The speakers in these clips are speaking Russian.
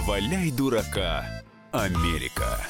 Валяй дурака, Америка.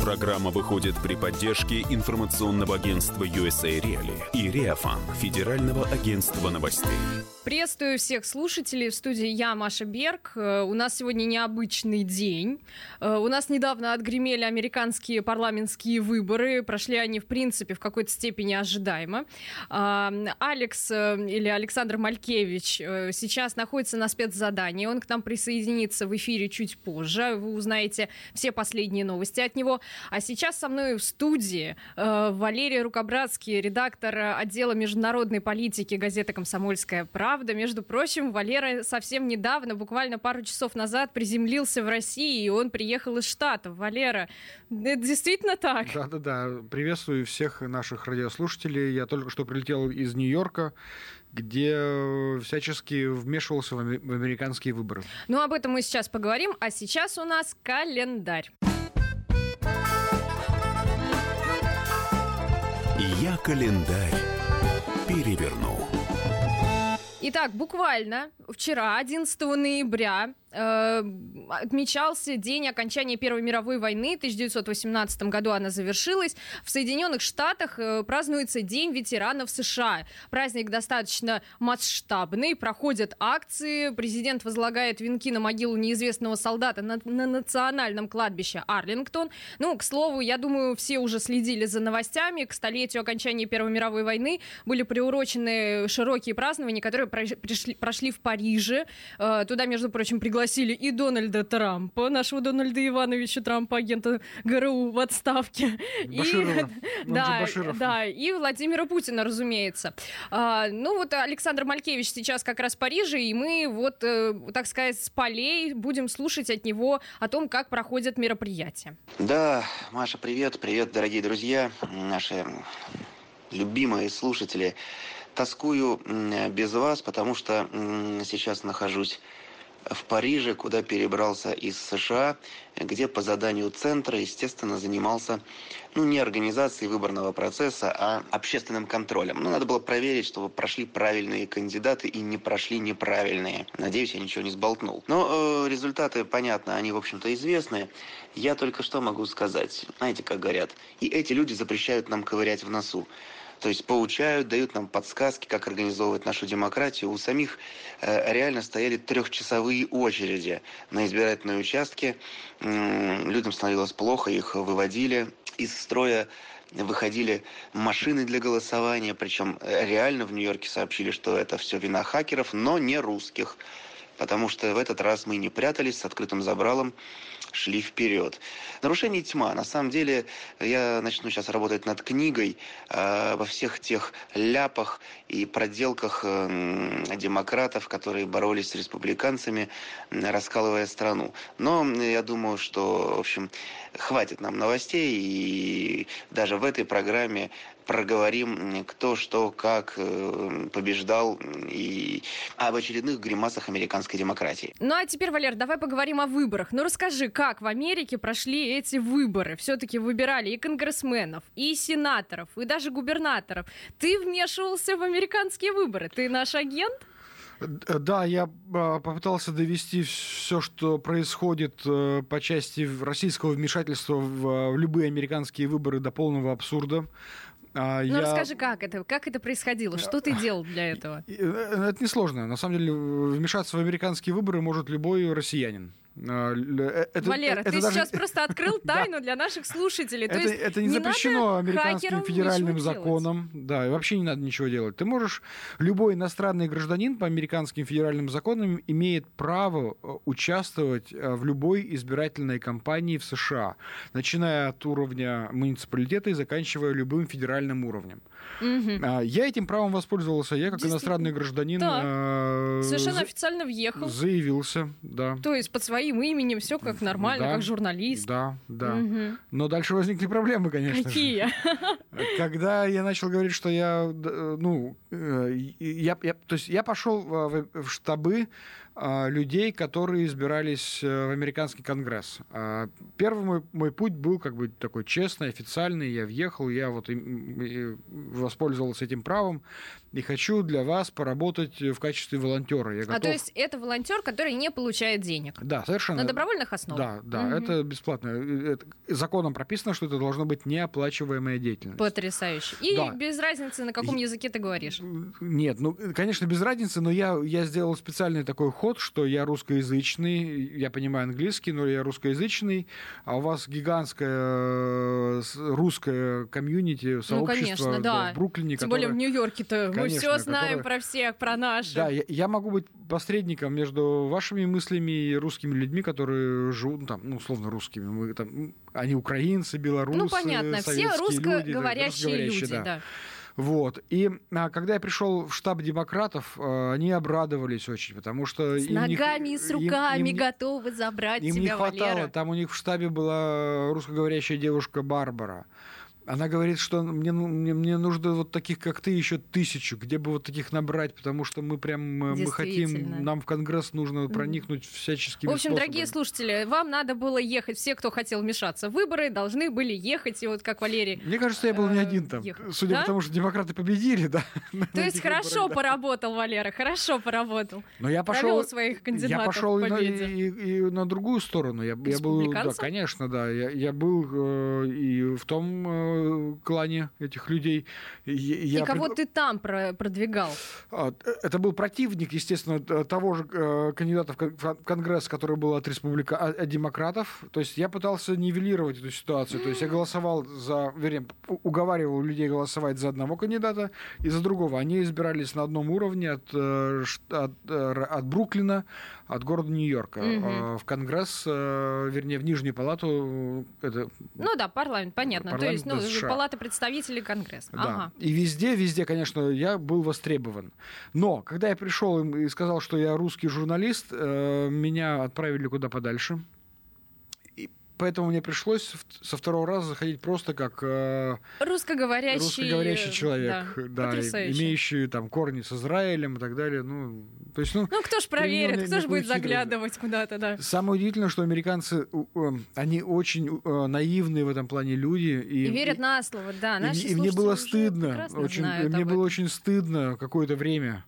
Программа выходит при поддержке информационного агентства USA Reali и Реафан, Федерального агентства новостей. Приветствую всех слушателей. В студии я, Маша Берг. Э, у нас сегодня необычный день. Э, у нас недавно отгремели американские парламентские выборы. Прошли они, в принципе, в какой-то степени ожидаемо. А, Алекс э, или Александр Малькевич сейчас находится на спецзадании. Он к нам присоединится в эфире чуть позже. Вы узнаете все последние новости от него. А сейчас со мной в студии Валерий Рукобратский, редактор отдела международной политики газеты «Комсомольская правда» правда. Между прочим, Валера совсем недавно, буквально пару часов назад, приземлился в России, и он приехал из Штатов. Валера, это действительно так? Да-да-да. Приветствую всех наших радиослушателей. Я только что прилетел из Нью-Йорка, где всячески вмешивался в американские выборы. Ну, об этом мы сейчас поговорим. А сейчас у нас календарь. Я календарь переверну. Итак, буквально вчера, 11 ноября, Э, отмечался день окончания Первой мировой войны. В 1918 году она завершилась. В Соединенных Штатах э, празднуется День ветеранов США. Праздник достаточно масштабный. Проходят акции. Президент возлагает венки на могилу неизвестного солдата на, на национальном кладбище Арлингтон. Ну, к слову, я думаю, все уже следили за новостями. К столетию окончания Первой мировой войны были приурочены широкие празднования, которые пришли, прошли в Париже. Э, туда, между прочим, пригласили пригласили и Дональда Трампа, нашего Дональда Ивановича Трампа, агента ГРУ в отставке. Баширова. И, да, да, и Владимира Путина, разумеется. А, ну вот Александр Малькевич сейчас как раз в Париже, и мы вот, э, так сказать, с полей будем слушать от него о том, как проходят мероприятия. Да, Маша, привет, привет, дорогие друзья, наши любимые слушатели. Тоскую без вас, потому что сейчас нахожусь в Париже, куда перебрался из США, где по заданию центра, естественно, занимался ну, не организацией выборного процесса, а общественным контролем. Ну, надо было проверить, чтобы прошли правильные кандидаты и не прошли неправильные. Надеюсь, я ничего не сболтнул. Но э, результаты, понятно, они, в общем-то, известны. Я только что могу сказать. Знаете, как говорят, и эти люди запрещают нам ковырять в носу. То есть поучают, дают нам подсказки, как организовывать нашу демократию. У самих э, реально стояли трехчасовые очереди на избирательные участки. Людям становилось плохо, их выводили из строя выходили машины для голосования, причем э, реально в Нью-Йорке сообщили, что это все вина хакеров, но не русских потому что в этот раз мы не прятались с открытым забралом, шли вперед. Нарушение тьма. На самом деле, я начну сейчас работать над книгой э, во всех тех ляпах и проделках э, демократов, которые боролись с республиканцами, раскалывая страну. Но я думаю, что, в общем, хватит нам новостей, и даже в этой программе проговорим, кто, что, как э, побеждал и об очередных гримасах американской демократии. Ну а теперь, Валер, давай поговорим о выборах. Ну расскажи, как в Америке прошли эти выборы? Все-таки выбирали и конгрессменов, и сенаторов, и даже губернаторов. Ты вмешивался в американские выборы. Ты наш агент? Да, я а, попытался довести все, что происходит э, по части российского вмешательства в любые американские выборы до полного абсурда. А, ну, я... расскажи, как это, как это происходило? Что ты делал для этого? Э, это несложно. На самом деле, вмешаться в американские выборы может любой россиянин. А, э, это, Валера, это ты даже... сейчас просто открыл тайну для наших слушателей. Это, это не, запрещено американским федеральным законом. Да, и вообще не надо ничего делать. Ты можешь, любой иностранный гражданин по американским федеральным законам имеет право э, участвовать э, в любой избирательной кампании в США, начиная от уровня муниципалитета и заканчивая любым федеральным уровнем. Угу. Я этим правом воспользовался. Я, как иностранный гражданин... Да. Совершенно официально въехал. Заявился, да. То есть под своей своим именем, все как нормально, да, как журналист. Да, да. Угу. Но дальше возникли проблемы, конечно. Какие? Когда я начал говорить, что я, ну, э, я, я то есть я пошел в штабы а, людей, которые избирались э, в американский конгресс. А, первый мой, мой путь был как бы такой честный, официальный. Я въехал, я вот воспользовался этим правом и хочу для вас поработать в качестве волонтера. Я готов... А то есть это волонтер, который не получает денег? Да, совершенно. На добровольных основах? Да, да, угу. это бесплатно. Это, законом прописано, что это должно быть неоплачиваемая деятельность. Потрясающе. И да. без разницы, на каком и... языке ты говоришь? Нет, ну, конечно, без разницы, но я, я сделал специальный такой ход что я русскоязычный, я понимаю английский, но я русскоязычный, а у вас гигантское э, русское комьюнити, сообщество ну, конечно, да. в Бруклине. Тем которое... более в Нью-Йорке-то мы все знаем которое... про всех, про наших. Да, я, я могу быть посредником между вашими мыслями и русскими людьми, которые живут ну, там, ну, условно, русскими. Мы, там, они украинцы, белорусы, Ну, понятно, все русскоговорящие люди, люди да. да. Вот. И а, когда я пришел в штаб демократов, а, они обрадовались очень, потому что... С ногами и с руками им, им, готовы забрать им тебя, не хватало. Валера. Там у них в штабе была русскоговорящая девушка Барбара. Она говорит, что мне, ну, мне, мне нужно вот таких, как ты, еще тысячу, где бы вот таких набрать, потому что мы прям мы хотим, нам в Конгресс нужно проникнуть mm. всяческими В общем, способами. дорогие слушатели, вам надо было ехать, все, кто хотел вмешаться в выборы, должны были ехать, и вот как Валерий... Мне кажется, я был не э, один там, ехать. судя да? по тому, что демократы победили, да. То есть хорошо выборах, поработал, да. Валера, хорошо поработал. Но я пошел... своих кандидатов Я пошел и на, и, и, и на другую сторону. Я, я был, да, конечно, да. Я, я был э, и в том э, клане этих людей. Я и кого пред... ты там продвигал? А, это был противник, естественно, того же э, кандидата в Конгресс, который был от, республика... А, от демократов. То есть я пытался нивелировать эту ситуацию. То есть я голосовал за, вернее, уговаривал людей голосовать за одного кандидата и за другого. Они избирались на одном уровне от, э, от, э, от Бруклина, от города Нью-Йорка. Угу. В Конгресс, вернее, в Нижнюю палату. Это... Ну да, парламент, понятно. Парламент То есть, ну, палата представителей Конгресса. Да. Ага. И везде, везде, конечно, я был востребован. Но когда я пришел и сказал, что я русский журналист, э, меня отправили куда подальше. Поэтому мне пришлось со второго раза заходить просто как э, русскоговорящий, русскоговорящий человек, да, да имеющий там корни с Израилем и так далее. Ну, то есть, ну, ну кто ж проверит, кто ж будет заглядывать куда-то, да. Самое удивительное, что американцы, они очень э, наивные в этом плане люди. И, и верят на слово, да. Наши и, и мне было стыдно, очень, мне было очень стыдно какое-то время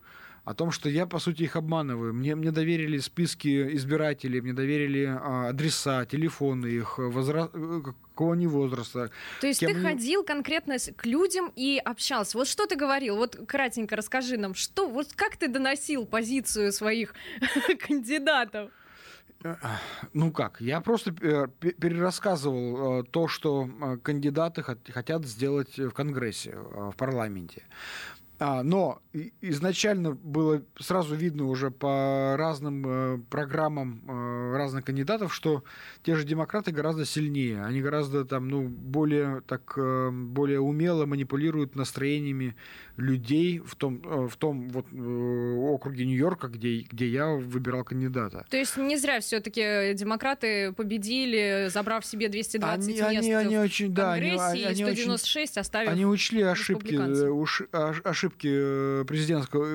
о том, что я, по сути, их обманываю. Мне, мне доверили списки избирателей, мне доверили а, адреса, телефоны их, возра... какого они возраста. То есть ты они... ходил конкретно к людям и общался. Вот что ты говорил? Вот кратенько расскажи нам, что, вот как ты доносил позицию своих кандидатов? Ну как, я просто э, перерассказывал э, то, что э, кандидаты хотят сделать в Конгрессе, в парламенте. А, но изначально было сразу видно уже по разным э, программам э, разных кандидатов, что те же демократы гораздо сильнее. Они гораздо там, ну, более, так, э, более умело манипулируют настроениями людей в том, э, в том вот, э, округе Нью-Йорка, где, где я выбирал кандидата. То есть не зря все-таки демократы победили, забрав себе 220 они, мест они, они очень, в Конгрессе да, они, и 196 очень, оставив Они учли ошибки, ошибки ошибки э,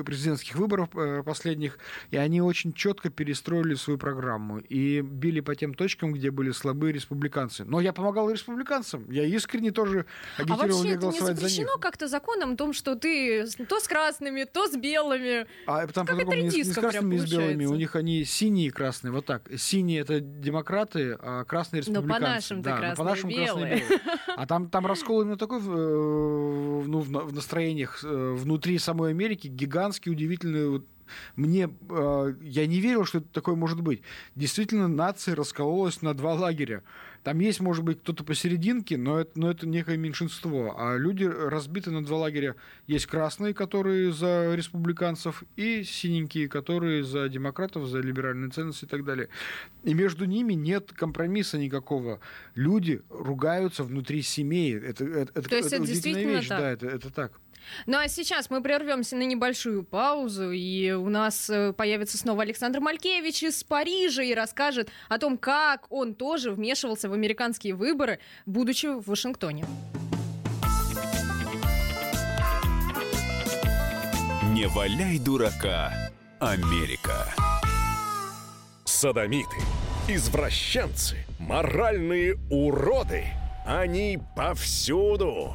президентских выборов последних, и они очень четко перестроили свою программу и били по тем точкам, где были слабые республиканцы. Но я помогал республиканцам, я искренне тоже агитировал а не голосовать них. запрещено как-то законом о том, что ты то с красными, то с белыми? А там по-другому не, не с красными, не с белыми, у них они синие и красные, вот так. Синие это демократы, а красные республиканцы. Ну, по нашим да, красные, белые. красные белые. А там, там раскол именно такой в, э, ну, в настроениях внутри самой Америки гигантский, удивительный вот мне э, я не верил, что это такое может быть. Действительно, нация раскололась на два лагеря. Там есть, может быть, кто-то посерединке, но это, но это некое меньшинство. А люди разбиты на два лагеря. Есть красные, которые за республиканцев, и синенькие, которые за демократов, за либеральные ценности и так далее. И между ними нет компромисса никакого. Люди ругаются внутри семей. Это, это, То это, есть это, это удивительная вещь. Так. Да, это, это так. Ну а сейчас мы прервемся на небольшую паузу, и у нас э, появится снова Александр Малькевич из Парижа и расскажет о том, как он тоже вмешивался в американские выборы, будучи в Вашингтоне. Не валяй дурака, Америка. садомиты, извращенцы, моральные уроды. Они повсюду.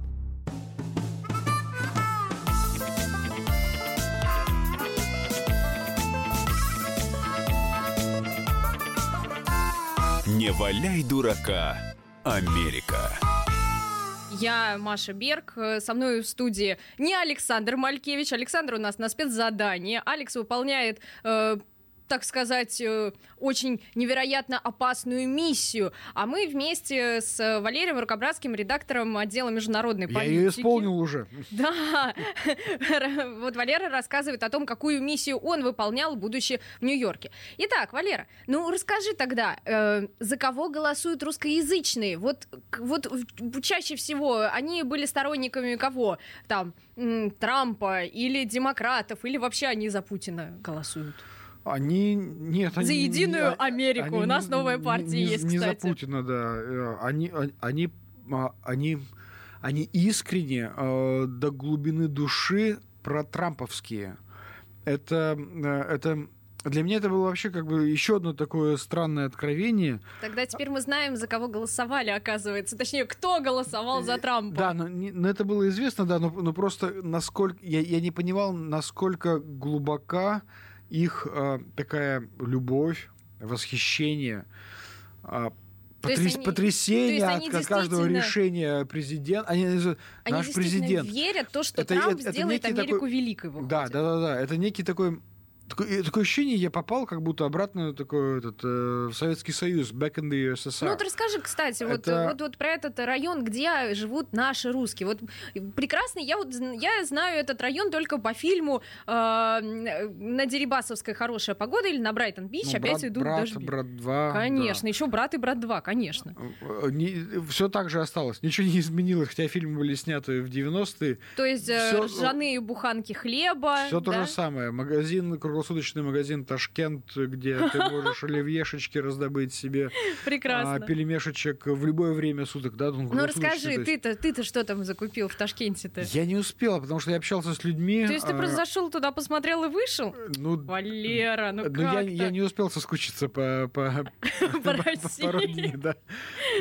Не валяй дурака, Америка. Я Маша Берг, со мной в студии не Александр Малькевич. Александр у нас на спецзадании. Алекс выполняет э, так сказать, э, очень невероятно опасную миссию. А мы вместе с Валерием Рукобратским, редактором отдела международной политики... Я ее исполнил уже. Да. Вот Валера рассказывает о том, какую миссию он выполнял, будучи в Нью-Йорке. Итак, Валера, ну расскажи тогда, э, за кого голосуют русскоязычные? Вот, вот чаще всего они были сторонниками кого? Там, Трампа или демократов, или вообще они за Путина голосуют? Они нет, они, за единую Америку. Они, У нас новая партия не, есть, не кстати. за Путина, да. Э, они, они, а, они, они искренне э, до глубины души про трамповские. Это, э, это для меня это было вообще как бы еще одно такое странное откровение. Тогда теперь мы знаем, за кого голосовали, оказывается. Точнее, кто голосовал за Трампа. Да, но, не, но это было известно, да, но, но просто насколько я, я не понимал, насколько глубока их э, такая любовь, восхищение, э, потряс, они, потрясение от действительно... каждого решения президента. Они, они наш президент верят в то, что это, Трамп это, сделает это Америку такой... великой. Выходит. Да, да, да, да. Это некий такой Такое, такое ощущение, я попал как будто обратно такой, этот, э, в Советский Союз, back in the USSR. Ну вот расскажи, кстати, это... вот, вот, вот про этот район, где живут наши русские. Вот прекрасный, я вот я знаю этот район только по фильму э, на Дерибасовской хорошая погода или на Брайтон-Бич ну, опять брат, идут брат, дожди. Брат 2. Конечно, да. еще брат и брат 2, конечно. Э, не, все так же осталось, ничего не изменилось, хотя фильмы были сняты в 90-е. То есть э, все... ржаные буханки хлеба. Все да? то же самое. Магазин круглосуточный магазин Ташкент, где ты можешь оливьешечки раздобыть себе. Прекрасно. А, пельмешечек в любое время суток, да? Ну, ну расскажи, ты-то ты-то что там закупил в Ташкенте-то? Я не успела, потому что я общался с людьми. То есть ты просто а, зашел туда, посмотрел и вышел? Ну, Валера, ну, ну я, я не успел соскучиться по, по, по, России. Родине, да.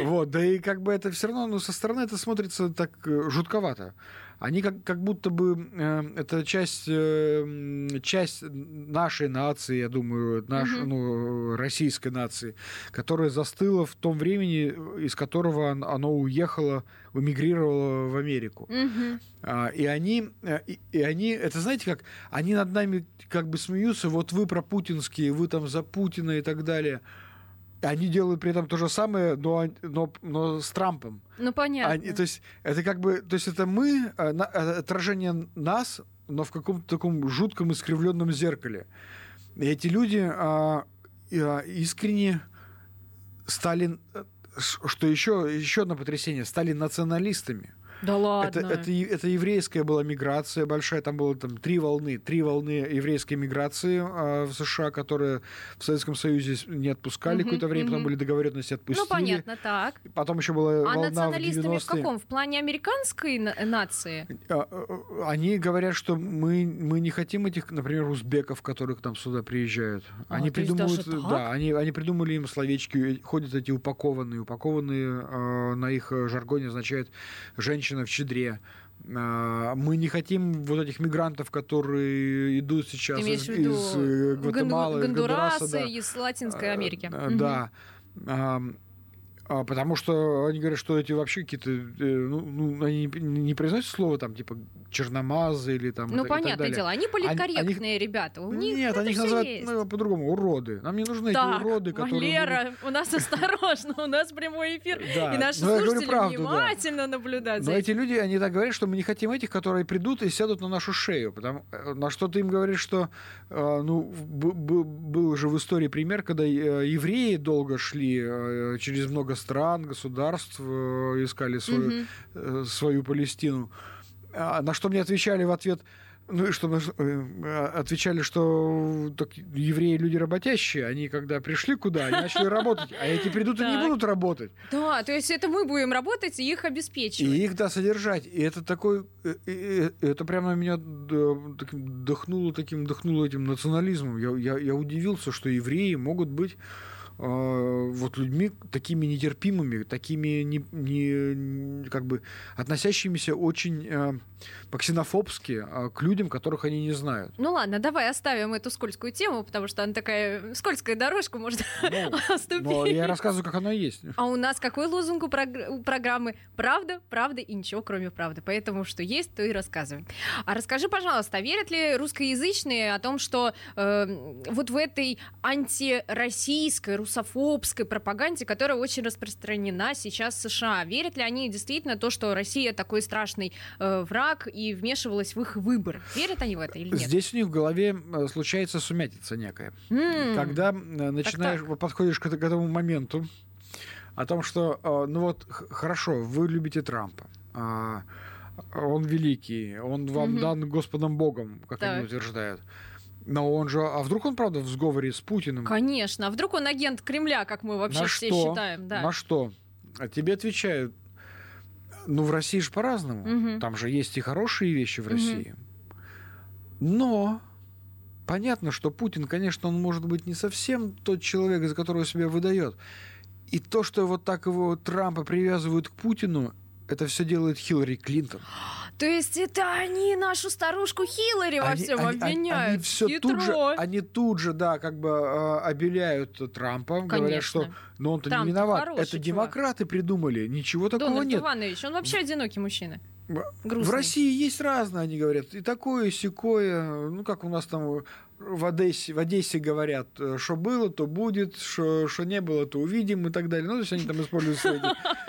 Вот, да и как бы это все равно, ну, со стороны это смотрится так э, жутковато они как, как будто бы э, это часть, э, часть нашей нации, я думаю, наш, угу. ну, российской нации, которая застыла в том времени, из которого оно уехало, эмигрировало в Америку. Угу. А, и они, э, и, и они, это знаете как, они над нами как бы смеются, вот вы про путинские, вы там за Путина и так далее. Они делают при этом то же самое, но, но, но с Трампом. Ну, понятно. Они, то есть это как бы, то есть это мы, э, э, отражение нас, но в каком-то таком жутком искривленном зеркале. И эти люди а, а, искренне стали, э, что еще, еще одно потрясение, стали националистами. Да ладно. Это, это, это еврейская была миграция большая, там было там три волны, три волны еврейской миграции э, в США, которые в Советском Союзе не отпускали угу, какое-то время, угу. потом были договоренности отпустили. Ну понятно, так. Потом еще была а волна националистами в, в каком? В плане американской нации? А, а, они говорят, что мы мы не хотим этих, например, узбеков, которые к нам сюда приезжают. А, они придумывают, да, они они придумали им словечки, ходят эти упакованные, упакованные э, на их жаргоне означает женщины женщина в чедре. А, мы не хотим вот этих мигрантов, которые идут сейчас из, из э, Гватемалы, Гондураса, да. из Латинской Америки. Да. Угу. А, потому что они говорят, что эти вообще какие-то, э, ну, ну, они не произносят слово там типа черномазы или там. Ну, и, понятное и дело, они политкорректные они, ребята. У них нет, они их называют ну, по-другому уроды. Нам не нужны так, эти уроды, которые. Лера, у нас осторожно, у нас прямой эфир. И наши слушатели внимательно наблюдают. Но эти люди, они так говорят, что мы не хотим этих, которые придут и сядут на нашу шею. Потому, э, на что ты им говоришь, что э, ну, был же в истории пример, когда евреи долго шли через много стран, государств искали свою, угу. свою Палестину. А на что мне отвечали в ответ – ну и что э, отвечали, что так, евреи люди работящие, они когда пришли куда, они начали работать, а эти придут и не будут работать. Да, то есть это мы будем работать и их обеспечивать. И их, да, содержать. И это такой, э, это прямо меня дохнуло таким, дохнуло этим национализмом. Я, я, я удивился, что евреи могут быть Э, вот людьми такими нетерпимыми, такими не, не, как бы относящимися очень э, по-ксенофобски э, к людям, которых они не знают. Ну ладно, давай оставим эту скользкую тему, потому что она такая скользкая дорожка, может ну, ступить. Но я рассказываю, как она есть. А у нас какой лозунг у, у программы? Правда, правда и ничего, кроме правды. Поэтому что есть, то и рассказываем. А расскажи, пожалуйста, а верят ли русскоязычные о том, что э, вот в этой антироссийской, русофобской пропаганде, которая очень распространена сейчас в США. Верят ли они действительно то, что Россия такой страшный э, враг и вмешивалась в их выбор? Верят они в это или нет? Здесь у них в голове э, случается сумятица некая. Mm. Когда э, начинаешь, так, так. подходишь к, к этому моменту, о том, что, э, ну вот, хорошо, вы любите Трампа, а, он великий, он вам mm-hmm. дан Господом Богом, как так. они утверждают. Но он же... А вдруг он, правда, в сговоре с Путиным? Конечно. А вдруг он агент Кремля, как мы вообще На все что? считаем? Да. На что? А тебе отвечают, ну, в России же по-разному. Угу. Там же есть и хорошие вещи в России. Угу. Но понятно, что Путин, конечно, он может быть не совсем тот человек, за которого себя выдает. И то, что вот так его Трампа привязывают к Путину, это все делает Хиллари Клинтон. То есть это они нашу старушку Хиллари во всем они, обвиняют. Они, они все тут же, они тут же, да, как бы э, обеляют Трампа, Конечно. говорят, что, но он-то не виноват. Это чувак. демократы придумали, ничего такого Дональд нет. Иванович, он вообще одинокий мужчина. Грустный. В России есть разное, они говорят, и такое, и сякое. Ну, как у нас там в Одессе, в Одессе говорят, э, что было, то будет, что, не было, то увидим и так далее. Ну, то есть они там используют свои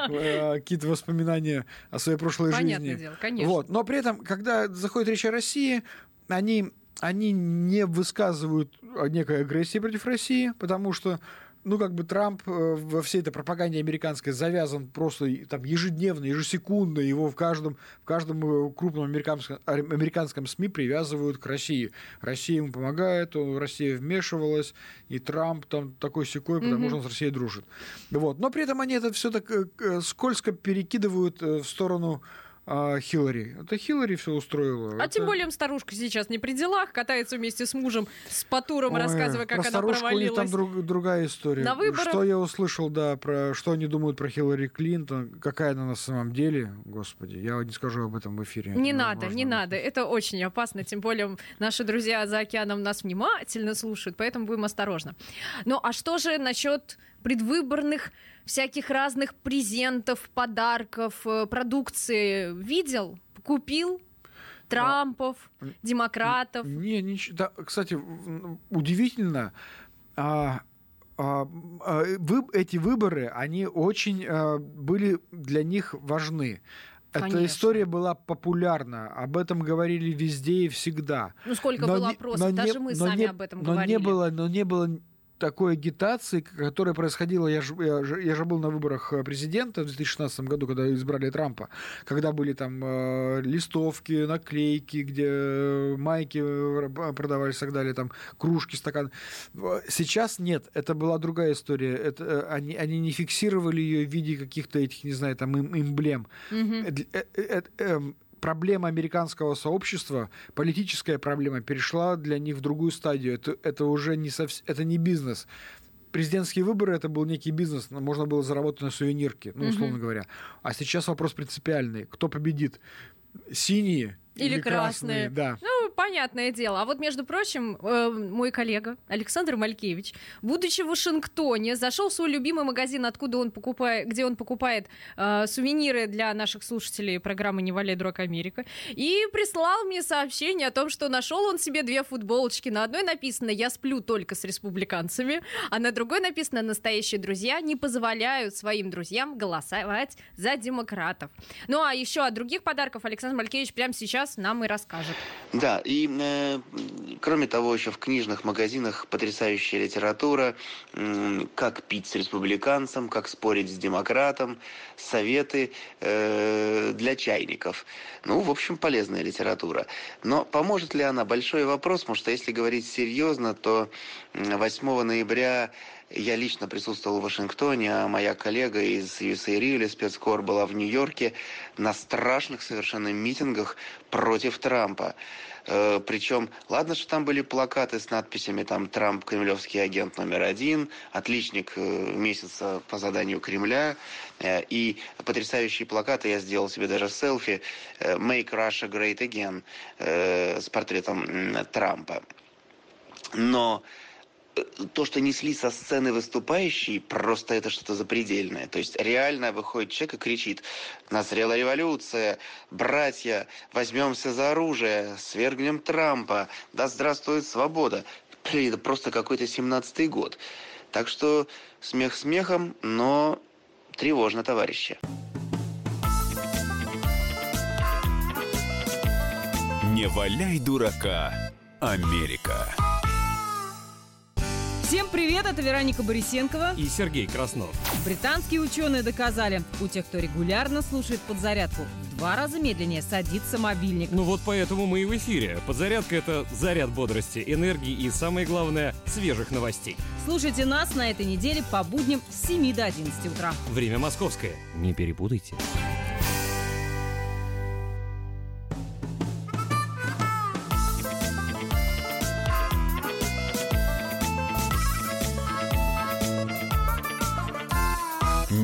э, какие-то воспоминания о своей прошлой Понятное жизни. дело, конечно. Вот. Но при этом, когда заходит речь о России, они, они не высказывают некой агрессии против России, потому что ну, как бы Трамп э, во всей этой пропаганде американской завязан просто там ежедневно, ежесекундно. Его в каждом, в каждом э, крупном американском, американском СМИ привязывают к России. Россия ему помогает, Россия вмешивалась, и Трамп там такой секой, потому mm-hmm. что он с Россией дружит. Вот. Но при этом они это все так э, скользко перекидывают в сторону а Хиллари. Это Хиллари все устроила. А это... тем более старушка сейчас не при делах, катается вместе с мужем с Патуром, Ой, рассказывая, как она провалилась. там друг, другая история. На выборах... Что я услышал, да, про что они думают про Хиллари Клинтон, какая она на самом деле, господи, я не скажу об этом в эфире. Не надо, не надо, это очень опасно, тем более наши друзья за океаном нас внимательно слушают, поэтому будем осторожны. Ну, а что же насчет предвыборных всяких разных презентов, подарков, э, продукции видел? Купил? Трампов, а, демократов? Не, ничего. Да, кстати, удивительно, а, а, а, вы, эти выборы, они очень а, были для них важны. Конечно. Эта история была популярна, об этом говорили везде и всегда. Ну сколько но было опросов, даже мы сами не, об этом но говорили. Не было, но не было такой агитации, которая происходила, я же, я, же, я же был на выборах э, президента в 2016 году, когда избрали Трампа, когда были там э, листовки, наклейки, где э, майки э, продавались и так далее, там кружки, стаканы. Сейчас нет, это была другая история. Это, они, они не фиксировали ее в виде каких-то этих, не знаю, там эмблем. Mm-hmm проблема американского сообщества, политическая проблема, перешла для них в другую стадию. Это, это уже не, совсем, это не бизнес. Президентские выборы это был некий бизнес, можно было заработать на сувенирке, ну, условно mm-hmm. говоря. А сейчас вопрос принципиальный. Кто победит? Синие или, или красные. красные. Да. Ну, понятное дело. А вот, между прочим, э, мой коллега Александр Малькевич, будучи в Вашингтоне, зашел в свой любимый магазин, откуда он покупает, где он покупает э, сувениры для наших слушателей программы «Не валяй, дурак Америка», и прислал мне сообщение о том, что нашел он себе две футболочки. На одной написано «Я сплю только с республиканцами», а на другой написано «Настоящие друзья не позволяют своим друзьям голосовать за демократов». Ну а еще о других подарках Александр Малькевич прямо сейчас нам и расскажет. Да, и э, кроме того, еще в книжных магазинах потрясающая литература, э, как пить с республиканцем, как спорить с демократом, советы э, для чайников. Ну, в общем, полезная литература. Но поможет ли она? Большой вопрос, потому что если говорить серьезно, то 8 ноября я лично присутствовал в Вашингтоне, а моя коллега из USA Real спецкор была в Нью-Йорке на страшных совершенно митингах против Трампа. Э, Причем, ладно, что там были плакаты с надписями там «Трамп – кремлевский агент номер один», «Отличник э, месяца по заданию Кремля», э, и потрясающие плакаты, я сделал себе даже селфи «Make Russia Great Again» с портретом Трампа. Но то, что несли со сцены выступающие, просто это что-то запредельное. То есть реально выходит человек и кричит, назрела революция, братья, возьмемся за оружие, свергнем Трампа, да здравствует свобода. Блин, это просто какой-то семнадцатый год. Так что смех смехом, но тревожно, товарищи. Не валяй дурака, Америка. Всем привет, это Вероника Борисенкова и Сергей Краснов. Британские ученые доказали, у тех, кто регулярно слушает подзарядку, в два раза медленнее садится мобильник. Ну вот поэтому мы и в эфире. Подзарядка — это заряд бодрости, энергии и, самое главное, свежих новостей. Слушайте нас на этой неделе по будням с 7 до 11 утра. Время московское. Не перепутайте.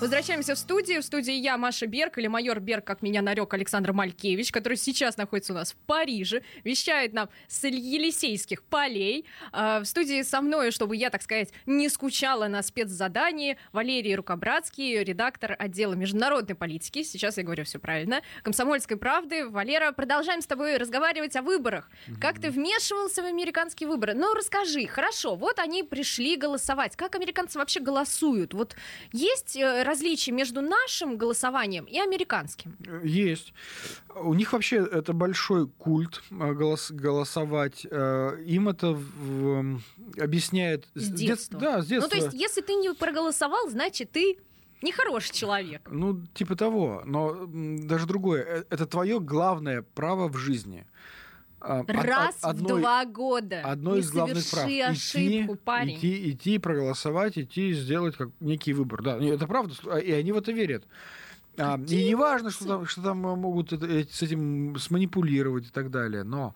Возвращаемся в студию. В студии я, Маша Берг, или майор Берг, как меня нарек Александр Малькевич, который сейчас находится у нас в Париже, вещает нам с Елисейских полей. А, в студии со мной, чтобы я, так сказать, не скучала на спецзадании, Валерий Рукобратский, редактор отдела международной политики. Сейчас я говорю все правильно. Комсомольской правды. Валера, продолжаем с тобой разговаривать о выборах. Как ты вмешивался в американские выборы? Ну, расскажи. Хорошо, вот они пришли голосовать. Как американцы вообще голосуют? Вот есть различие между нашим голосованием и американским? Есть. У них вообще это большой культ э, голос, голосовать. Э, им это в, объясняет... С детства. Дет, да, с детства. Ну, то есть, если ты не проголосовал, значит, ты нехороший человек. Ну, типа того. Но даже другое. Э, это твое главное право в жизни. А, Раз одной, в два года. Одно из главных прав. ошибку, идти, парень. Идти, идти, проголосовать, идти, сделать как некий выбор. Да, это правда, а, и они в это верят. А, и не важно, что там, что там могут с этим сманипулировать и так далее, но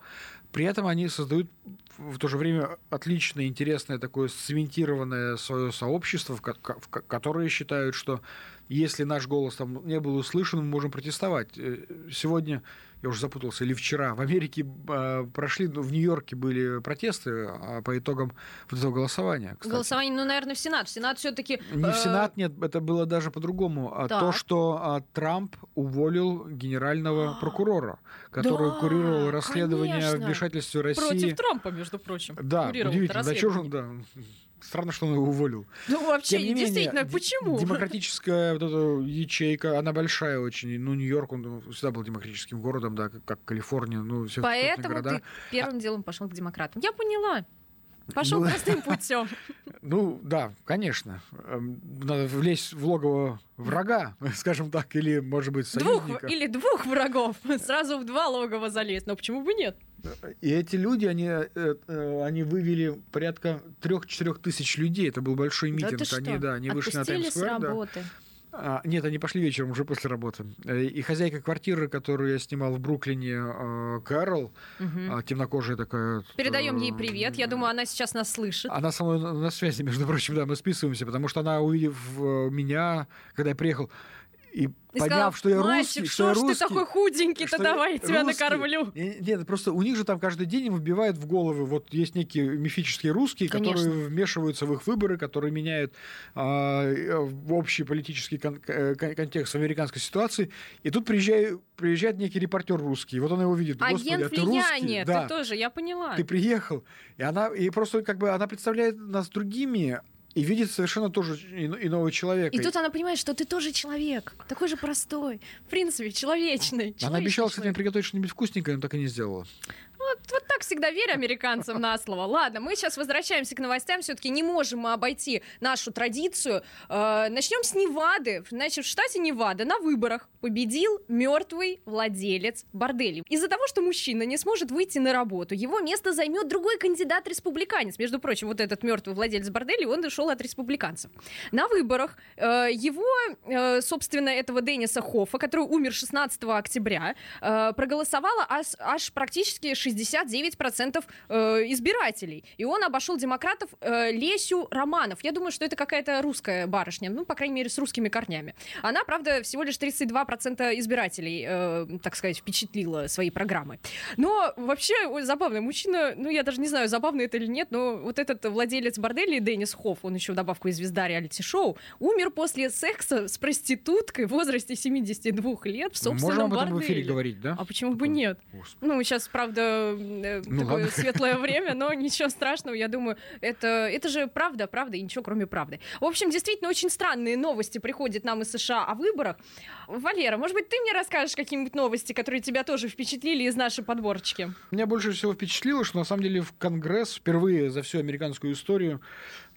при этом они создают в то же время отличное, интересное такое цементированное свое сообщество, в, которое считают, что если наш голос там не был услышан, мы можем протестовать. Э, сегодня я уже запутался, или вчера, в Америке э, прошли, ну, в Нью-Йорке были протесты э, по итогам вот этого голосования. Кстати. Голосование, ну, наверное, в Сенат. В Сенат все-таки... Не в Сенат, нет, это было даже по-другому. А то, что а, Трамп уволил генерального прокурора, который да, курировал расследование конечно. о вмешательстве России... Против Трампа, между прочим. Да, удивительно. Да, что же он, да, Странно, что он его уволил. Ну, вообще, Тем не действительно, менее, почему? Демократическая вот эта ячейка, она большая очень. Ну, Нью-Йорк, он всегда был демократическим городом, да, как, как Калифорния, ну, все Поэтому ты первым делом пошел к демократам. Я поняла. Пошел ну, простым путем. Ну, да, конечно. Эм, надо влезть в логово врага, скажем так, или, может быть, союзника. Двух, или двух врагов. Сразу в два логова залезть. Но почему бы нет? И эти люди, они, э, э, они вывели порядка трех-четырех тысяч людей. Это был большой митинг. Да они, да, они вышли на Таймс-сквер. Да. А, нет, они пошли вечером, уже после работы. Э, и хозяйка квартиры, которую я снимал в Бруклине, э, Кэрол, угу. темнокожая такая... Передаем ей привет. Я думаю, она сейчас нас слышит. Она со мной на связи, между прочим, да, мы списываемся, потому что она, увидев меня, когда я приехал, и, и поняв, сказал, что я русский, что, что я русский, ты такой худенький-то, давай я тебя русский. накормлю. Нет, просто у них же там каждый день им вбивают в головы, вот есть некие мифические русские, Конечно. которые вмешиваются в их выборы, которые меняют э, в общий политический кон- э, контекст американской ситуации. И тут приезжает, приезжает некий репортер русский, вот он его видит. Агент а ты русский? Да. ты тоже, я поняла. Ты приехал, и она, и просто как бы она представляет нас другими, и видит совершенно тоже иного человека. И тут она понимает, что ты тоже человек, такой же простой, в принципе, человечный. Она обещала, кстати, приготовить что-нибудь вкусненькое, но так и не сделала. Вот, вот так всегда верь американцам на слово. Ладно, мы сейчас возвращаемся к новостям. Все-таки не можем мы обойти нашу традицию. Э, начнем с Невады. Значит, в штате Невада на выборах победил мертвый владелец борделей. Из-за того, что мужчина не сможет выйти на работу, его место займет другой кандидат-республиканец. Между прочим, вот этот мертвый владелец борделей, он дошел от республиканцев. На выборах э, его, э, собственно, этого Денниса Хоффа, который умер 16 октября, э, проголосовало аж, аж практически 69% э, избирателей. И он обошел демократов э, Лесю Романов. Я думаю, что это какая-то русская барышня, ну, по крайней мере, с русскими корнями. Она, правда, всего лишь 32% избирателей, э, так сказать, впечатлила своей программой. Но вообще ой, забавный мужчина, ну, я даже не знаю, забавный это или нет, но вот этот владелец борделя Деннис Хофф, он еще добавку и звезда реалити-шоу, умер после секса с проституткой в возрасте 72 лет в собственном Можем об этом борделе. в эфире говорить, да? А почему бы нет? Господи. Ну, сейчас, правда, Э, ну, такое ладно. светлое время, но ничего страшного, я думаю, это, это же правда, правда и ничего кроме правды. В общем, действительно, очень странные новости приходят нам из США о выборах. Валера, может быть, ты мне расскажешь какие-нибудь новости, которые тебя тоже впечатлили из нашей подборочки? Меня больше всего впечатлило, что на самом деле в Конгресс впервые за всю американскую историю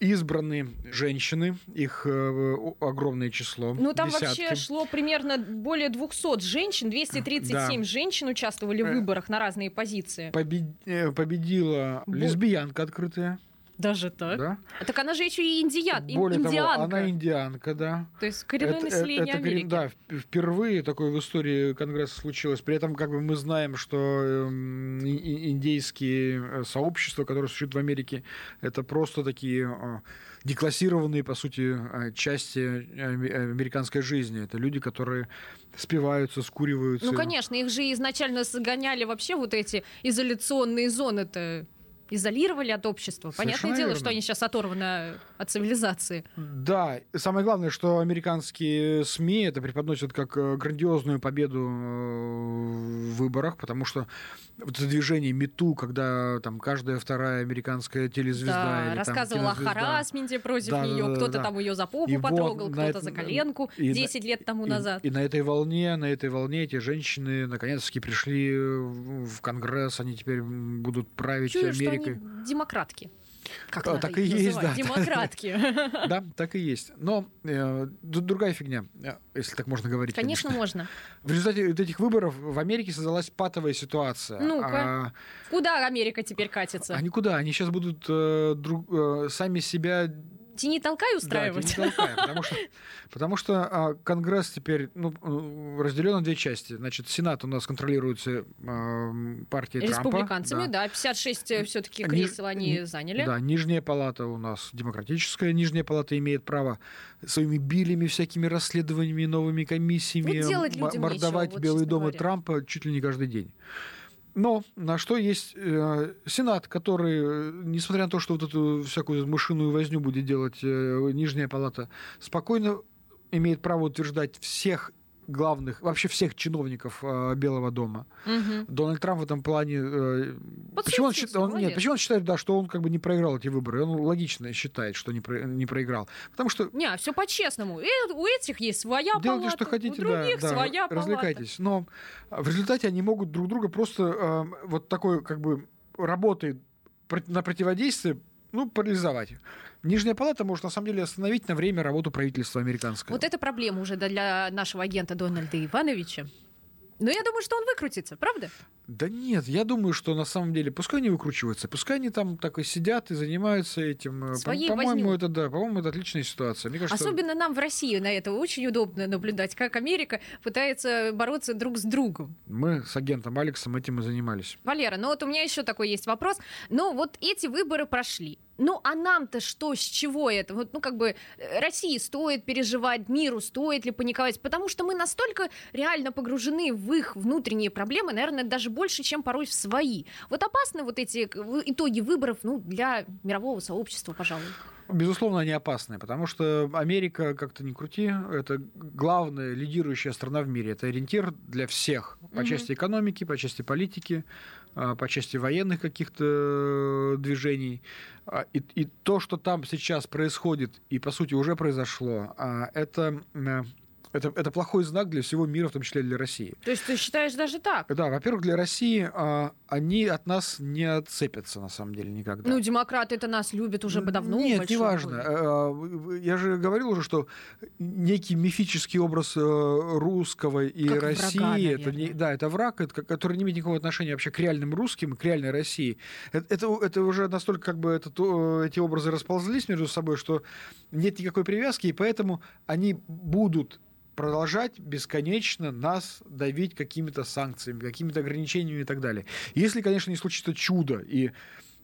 избраны женщины, их э, огромное число. Ну, там десятки. вообще шло примерно более 200 женщин, 237 да. женщин участвовали в э, выборах на разные позиции. Побед... Э, победила лесбиянка открытая. Даже так? Да. А так она же еще и индиян, Более индианка. Того, она индианка, да. То есть коренное это, население это, Америки. Да, впервые такое в истории Конгресса случилось. При этом как бы мы знаем, что эм, индейские э, сообщества, которые существуют в Америке, это просто такие э, деклассированные, по сути, э, части американской жизни. Это люди, которые спиваются, скуриваются. Ну, конечно, их же изначально загоняли вообще вот эти изоляционные зоны-то изолировали от общества. Совершенно Понятное дело, верно. что они сейчас оторваны от цивилизации. Да, самое главное, что американские СМИ это преподносят как э, грандиозную победу э, в выборах, потому что вот это движение МИТУ, когда там каждая вторая американская телезвезда... Да, или, рассказывала там, о харасменте против да, нее, да, да, кто-то да. там ее за попу и потрогал, вот кто-то это, за коленку и 10 лет тому и, назад. И на этой волне, на этой волне эти женщины наконец-таки пришли в Конгресс, они теперь будут править Чую, Америкой. Они демократки. Как а, так и есть, да. Демократки. Да, так и есть. Но э, другая фигня, э, если так можно говорить. Конечно, конечно. можно. В результате вот этих выборов в Америке создалась патовая ситуация. Ну-ка. А, куда Америка теперь катится? А никуда. Они сейчас будут э, друг, э, сами себя Тяни толкай устраивать. Да, толкай, потому что, потому что а, Конгресс теперь ну, э, разделен на две части. Значит, Сенат у нас контролируется а, партией Республиканцами, Трампа. да. 56 все-таки кресел Ни, они заняли. Да, нижняя палата у нас демократическая. Нижняя палата имеет право своими билями, всякими расследованиями, новыми комиссиями вот мордовать Белый вот, дом говоря. и Трампа чуть ли не каждый день. Но на что есть э, Сенат, который, несмотря на то, что вот эту всякую мышиную возню будет делать э, Нижняя палата, спокойно имеет право утверждать всех главных, вообще всех чиновников э, Белого дома. Угу. Дональд Трамп в этом плане... Э, почему он, он, нет, почему он считает, да, что он как бы не проиграл эти выборы? Он логично считает, что не, про, не проиграл. Потому что... Не, все по-честному. И у этих есть своя Делайте, палата, что хотите, у других да, своя да, развлекайтесь. Но в результате они могут друг друга просто э, вот такой как бы работой на противодействие ну, парализовать. Нижняя палата может на самом деле остановить на время работу правительства американского. Вот это проблема уже для нашего агента Дональда Ивановича. Но я думаю, что он выкрутится, правда? Да нет, я думаю, что на самом деле, пускай они выкручиваются, пускай они там так и сидят и занимаются этим. Своей по- моему это да, по-моему, это отличная ситуация. Мне кажется, Особенно нам в России на это очень удобно наблюдать, как Америка пытается бороться друг с другом. Мы с агентом Алексом этим и занимались. Валера, ну вот у меня еще такой есть вопрос. Ну вот эти выборы прошли. Ну, а нам-то что, с чего это? Вот, ну, как бы, э, России стоит переживать, миру стоит ли паниковать, потому что мы настолько реально погружены в их внутренние проблемы, наверное, даже больше, чем порой в свои. Вот опасны вот эти итоги выборов, ну, для мирового сообщества, пожалуй. Безусловно, они опасны, потому что Америка, как-то не крути, это главная лидирующая страна в мире. Это ориентир для всех по части экономики, по части политики, а, по части военных каких-то движений. А, и, и то, что там сейчас происходит, и по сути уже произошло, а, это это, это плохой знак для всего мира, в том числе для России. То есть ты считаешь даже так? Да, во-первых, для России а, они от нас не отцепятся, на самом деле, никогда. Ну, демократы это нас любят уже давно. Нет, неважно. А, я же говорил уже, что некий мифический образ э, русского и как России, врага, это не, да, это враг, это, который не имеет никакого отношения вообще к реальным русским, к реальной России. Это, это, это уже настолько как бы это, эти образы расползлись между собой, что нет никакой привязки, и поэтому они будут продолжать бесконечно нас давить какими-то санкциями, какими-то ограничениями и так далее. Если, конечно, не случится чудо, и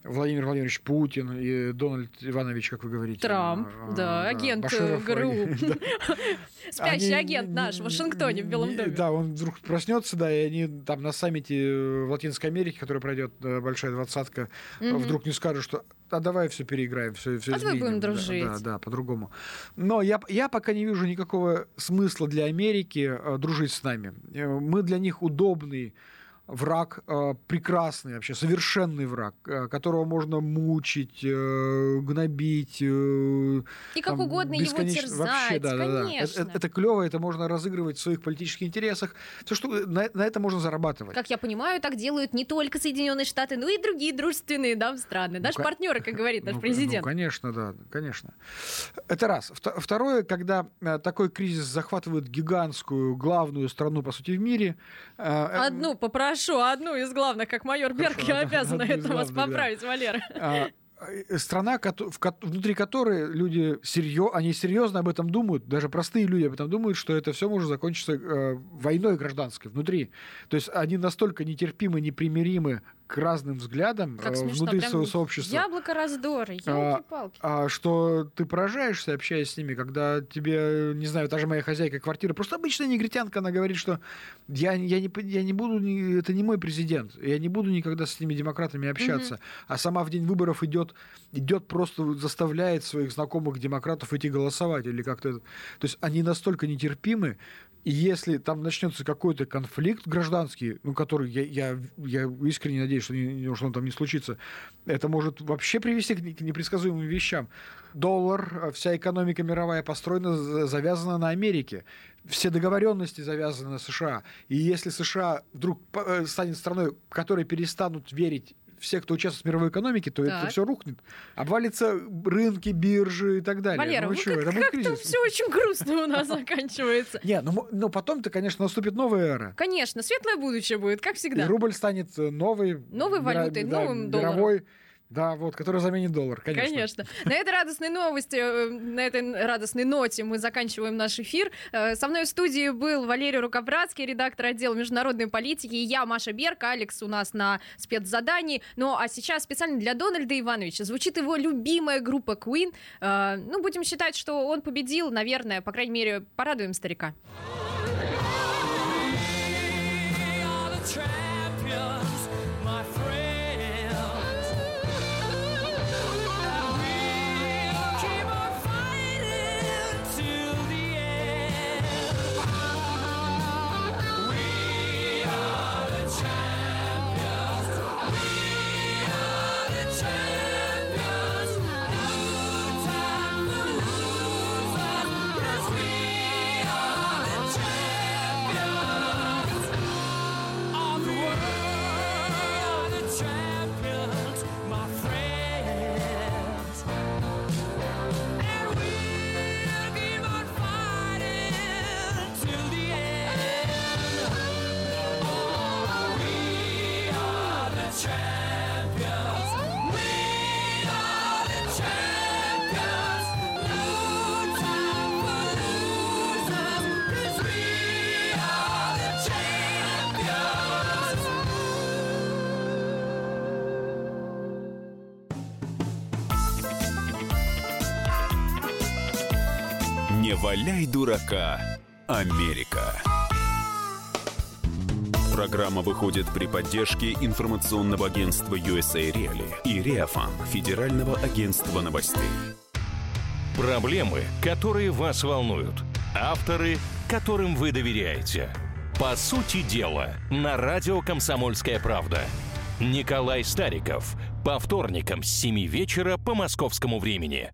Владимир Владимирович Путин и Дональд Иванович, как вы говорите. Трамп, а, да, да, агент Баширов, ГРУ. Спящий агент наш в Вашингтоне, в Белом доме. Да, он вдруг проснется, да, и они там на саммите в Латинской Америке, который пройдет э, большая двадцатка, вдруг не скажут, что а давай все переиграем, все, все а изменим. будем дружить. Да, да, да по-другому. Но я, я пока не вижу никакого смысла для Америки э, дружить с нами. Э, мы для них удобный враг э, прекрасный вообще, совершенный враг, э, которого можно мучить, э, гнобить. Э, и как там, угодно его терзать, вообще, да, конечно. Да, да. Это, это клево, это можно разыгрывать в своих политических интересах. Все, что на, на это можно зарабатывать. Как я понимаю, так делают не только Соединенные Штаты, но и другие дружественные да, страны. Наши ну, партнеры, как говорит наш ну, президент. Ну, конечно, да, конечно. Это раз. Второе, когда э, такой кризис захватывает гигантскую, главную страну, по сути, в мире. Э, Одну, попрошу Хорошо, одну из главных, как майор Берг, я обязана это вас поправить, Валера. А, э, страна, внутри которой люди серьезно, они серьезно об этом думают, даже простые люди об этом думают, что это все может закончиться э, войной гражданской внутри. То есть они настолько нетерпимы, непримиримы к разным взглядам как э, смешно, внутри своего сообщества. Яблоко раздора, елки-палки. А, а что ты поражаешься, общаясь с ними, когда тебе, не знаю, та же моя хозяйка квартиры, просто обычная негритянка, она говорит, что я, я, не, я не буду, это не мой президент, я не буду никогда с этими демократами общаться. Угу. А сама в день выборов идет, идет просто заставляет своих знакомых демократов идти голосовать или как-то. То есть они настолько нетерпимы, и если там начнется какой-то конфликт гражданский, ну, который я, я, я искренне надеюсь, что, не, что там не случится, это может вообще привести к непредсказуемым вещам. Доллар, вся экономика мировая построена, завязана на Америке. Все договоренности завязаны на США. И если США вдруг э, станет страной, которой перестанут верить все, кто участвует в мировой экономике, то так. это все рухнет. Обвалится рынки, биржи и так далее. Валера, ну, ну что, как, это будет кризис. все очень грустно у нас заканчивается. Не, ну, но потом-то, конечно, наступит новая эра. Конечно, светлое будущее будет, как всегда. И рубль станет новой... Новой валютой, новым долларом. Мировой да, вот, который заменит доллар, конечно. Конечно. На этой радостной новости, э, на этой радостной ноте мы заканчиваем наш эфир. Э, со мной в студии был Валерий Рукобратский, редактор отдела международной политики, и я, Маша Берг, Алекс у нас на спецзадании. Ну, а сейчас специально для Дональда Ивановича звучит его любимая группа Queen. Э, ну, будем считать, что он победил, наверное, по крайней мере, порадуем старика. Валяй дурака, Америка. Программа выходит при поддержке информационного агентства USA Reali и Реафан, Федерального агентства новостей. Проблемы, которые вас волнуют. Авторы, которым вы доверяете. По сути дела, на радио «Комсомольская правда». Николай Стариков. По вторникам с 7 вечера по московскому времени.